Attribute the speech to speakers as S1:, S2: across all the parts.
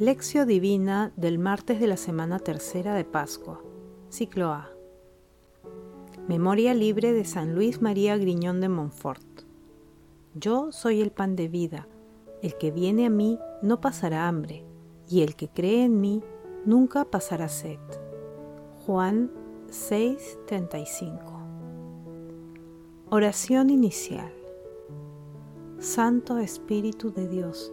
S1: Lección Divina del martes de la semana tercera de Pascua. Ciclo A. Memoria libre de San Luis María Griñón de Montfort. Yo soy el pan de vida. El que viene a mí no pasará hambre, y el que cree en mí nunca pasará sed. Juan 6:35. Oración inicial. Santo Espíritu de Dios,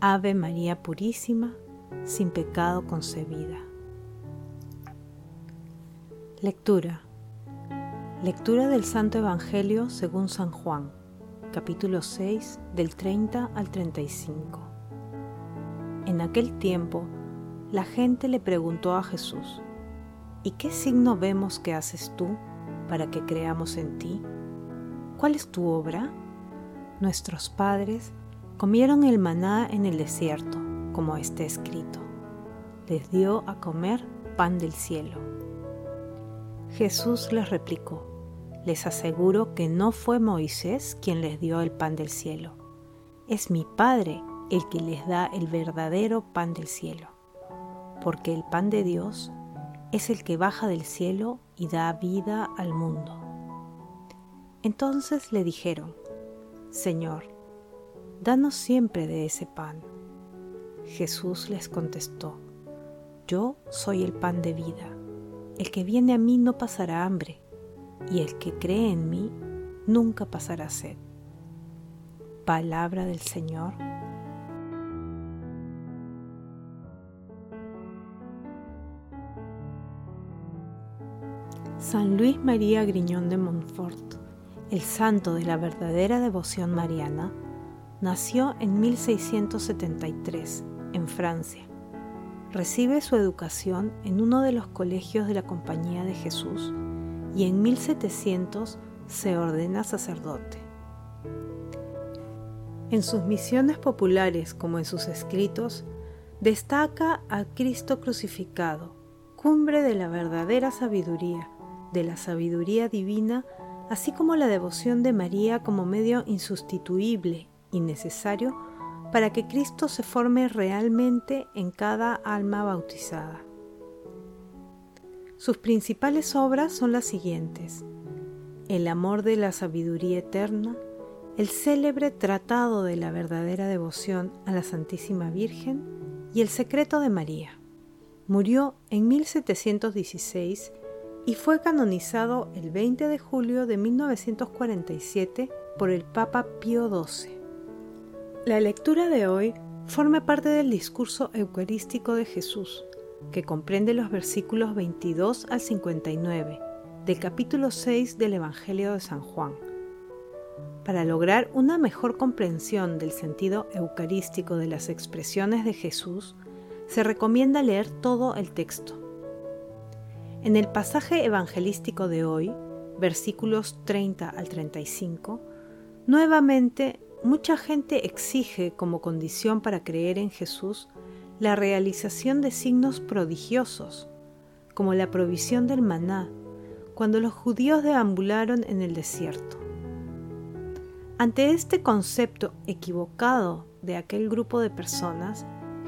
S1: Ave María Purísima, sin pecado concebida. Lectura. Lectura del Santo Evangelio según San Juan, capítulo 6, del 30 al 35. En aquel tiempo, la gente le preguntó a Jesús, ¿y qué signo vemos que haces tú para que creamos en ti? ¿Cuál es tu obra? Nuestros padres comieron el maná en el desierto, como está escrito. Les dio a comer pan del cielo. Jesús les replicó, les aseguro que no fue Moisés quien les dio el pan del cielo, es mi Padre el que les da el verdadero pan del cielo, porque el pan de Dios es el que baja del cielo y da vida al mundo. Entonces le dijeron, Señor, danos siempre de ese pan. Jesús les contestó, Yo soy el pan de vida. El que viene a mí no pasará hambre, y el que cree en mí nunca pasará sed. Palabra del Señor. San Luis María Griñón de Montfort, el santo de la verdadera devoción mariana, nació en 1673 en Francia Recibe su educación en uno de los colegios de la Compañía de Jesús y en 1700 se ordena sacerdote. En sus misiones populares como en sus escritos, destaca a Cristo crucificado, cumbre de la verdadera sabiduría, de la sabiduría divina, así como la devoción de María como medio insustituible y necesario para que Cristo se forme realmente en cada alma bautizada. Sus principales obras son las siguientes. El amor de la sabiduría eterna, el célebre Tratado de la verdadera devoción a la Santísima Virgen y el secreto de María. Murió en 1716 y fue canonizado el 20 de julio de 1947 por el Papa Pío XII. La lectura de hoy forma parte del discurso eucarístico de Jesús, que comprende los versículos 22 al 59 del capítulo 6 del Evangelio de San Juan. Para lograr una mejor comprensión del sentido eucarístico de las expresiones de Jesús, se recomienda leer todo el texto. En el pasaje evangelístico de hoy, versículos 30 al 35, nuevamente Mucha gente exige como condición para creer en Jesús la realización de signos prodigiosos, como la provisión del maná, cuando los judíos deambularon en el desierto. Ante este concepto equivocado de aquel grupo de personas,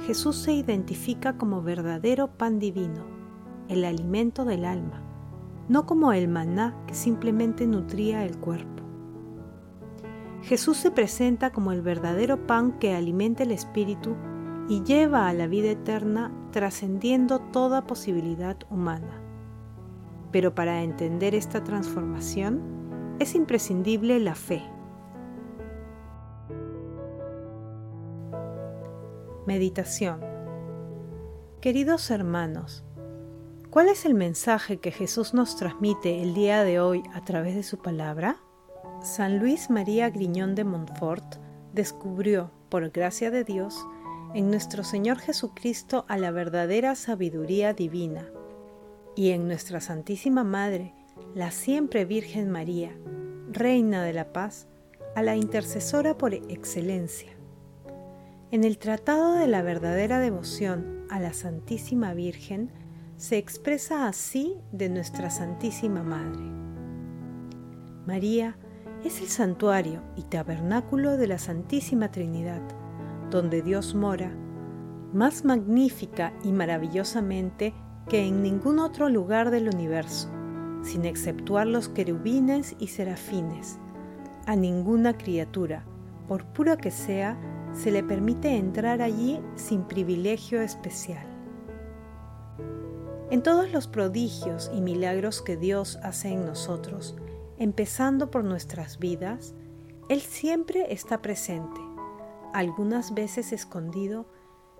S1: Jesús se identifica como verdadero pan divino, el alimento del alma, no como el maná que simplemente nutría el cuerpo. Jesús se presenta como el verdadero pan que alimenta el espíritu y lleva a la vida eterna trascendiendo toda posibilidad humana. Pero para entender esta transformación es imprescindible la fe. Meditación Queridos hermanos, ¿cuál es el mensaje que Jesús nos transmite el día de hoy a través de su palabra? San Luis María Griñón de Montfort descubrió, por gracia de Dios, en nuestro Señor Jesucristo a la verdadera sabiduría divina, y en nuestra Santísima Madre, la siempre Virgen María, Reina de la Paz, a la intercesora por excelencia. En el Tratado de la verdadera devoción a la Santísima Virgen se expresa así de nuestra Santísima Madre. María es el santuario y tabernáculo de la Santísima Trinidad, donde Dios mora, más magnífica y maravillosamente que en ningún otro lugar del universo, sin exceptuar los querubines y serafines. A ninguna criatura, por pura que sea, se le permite entrar allí sin privilegio especial. En todos los prodigios y milagros que Dios hace en nosotros, empezando por nuestras vidas, Él siempre está presente, algunas veces escondido,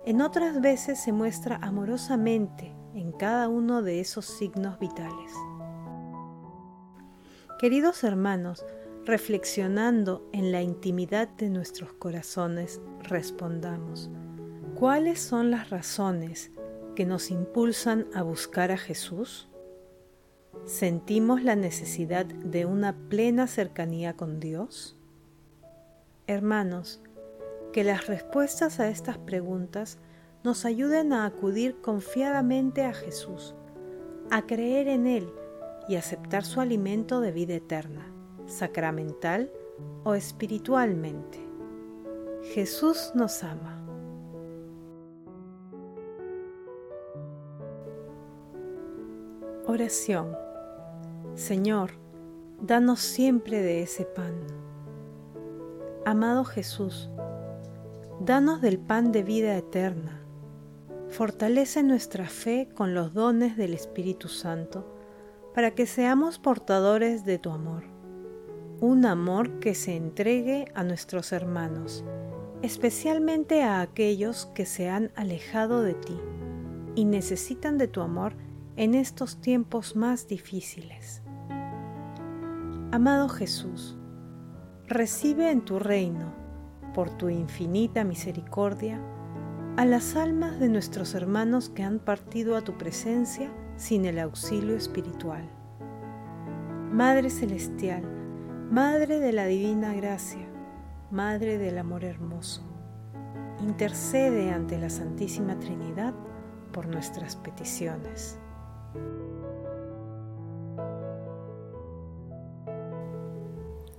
S1: en otras veces se muestra amorosamente en cada uno de esos signos vitales. Queridos hermanos, reflexionando en la intimidad de nuestros corazones, respondamos, ¿cuáles son las razones que nos impulsan a buscar a Jesús? ¿Sentimos la necesidad de una plena cercanía con Dios? Hermanos, que las respuestas a estas preguntas nos ayuden a acudir confiadamente a Jesús, a creer en Él y aceptar su alimento de vida eterna, sacramental o espiritualmente. Jesús nos ama. Oración. Señor, danos siempre de ese pan. Amado Jesús, danos del pan de vida eterna. Fortalece nuestra fe con los dones del Espíritu Santo para que seamos portadores de tu amor. Un amor que se entregue a nuestros hermanos, especialmente a aquellos que se han alejado de ti y necesitan de tu amor en estos tiempos más difíciles. Amado Jesús, recibe en tu reino por tu infinita misericordia, a las almas de nuestros hermanos que han partido a tu presencia sin el auxilio espiritual. Madre Celestial, Madre de la Divina Gracia, Madre del Amor Hermoso, intercede ante la Santísima Trinidad por nuestras peticiones.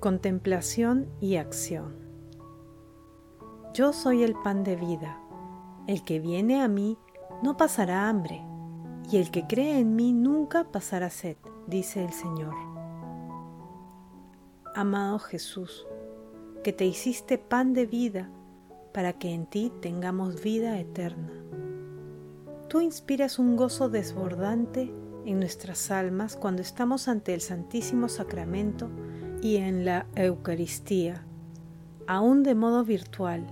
S1: Contemplación y acción. Yo soy el pan de vida. El que viene a mí no pasará hambre, y el que cree en mí nunca pasará sed, dice el Señor. Amado Jesús, que te hiciste pan de vida para que en ti tengamos vida eterna. Tú inspiras un gozo desbordante en nuestras almas cuando estamos ante el Santísimo Sacramento y en la Eucaristía aún de modo virtual,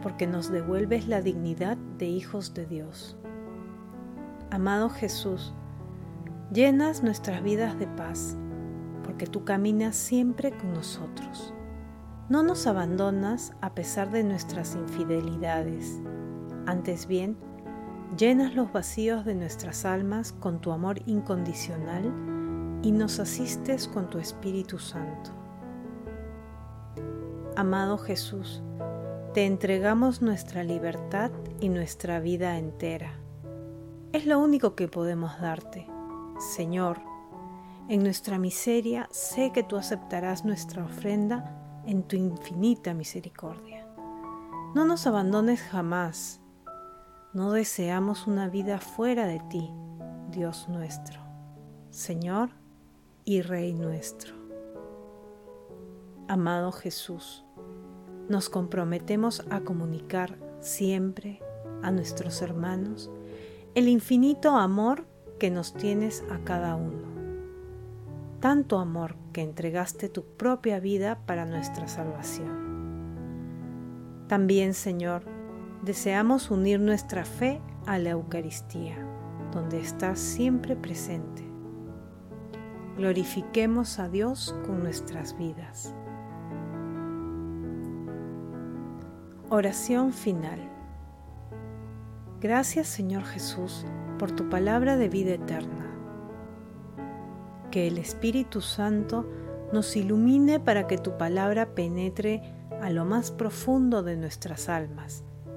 S1: porque nos devuelves la dignidad de hijos de Dios. Amado Jesús, llenas nuestras vidas de paz, porque tú caminas siempre con nosotros. No nos abandonas a pesar de nuestras infidelidades, antes bien, llenas los vacíos de nuestras almas con tu amor incondicional y nos asistes con tu Espíritu Santo. Amado Jesús, te entregamos nuestra libertad y nuestra vida entera. Es lo único que podemos darte. Señor, en nuestra miseria sé que tú aceptarás nuestra ofrenda en tu infinita misericordia. No nos abandones jamás. No deseamos una vida fuera de ti, Dios nuestro, Señor y Rey nuestro. Amado Jesús, nos comprometemos a comunicar siempre a nuestros hermanos el infinito amor que nos tienes a cada uno. Tanto amor que entregaste tu propia vida para nuestra salvación. También, Señor, deseamos unir nuestra fe a la Eucaristía, donde estás siempre presente. Glorifiquemos a Dios con nuestras vidas. Oración final. Gracias Señor Jesús por tu palabra de vida eterna. Que el Espíritu Santo nos ilumine para que tu palabra penetre a lo más profundo de nuestras almas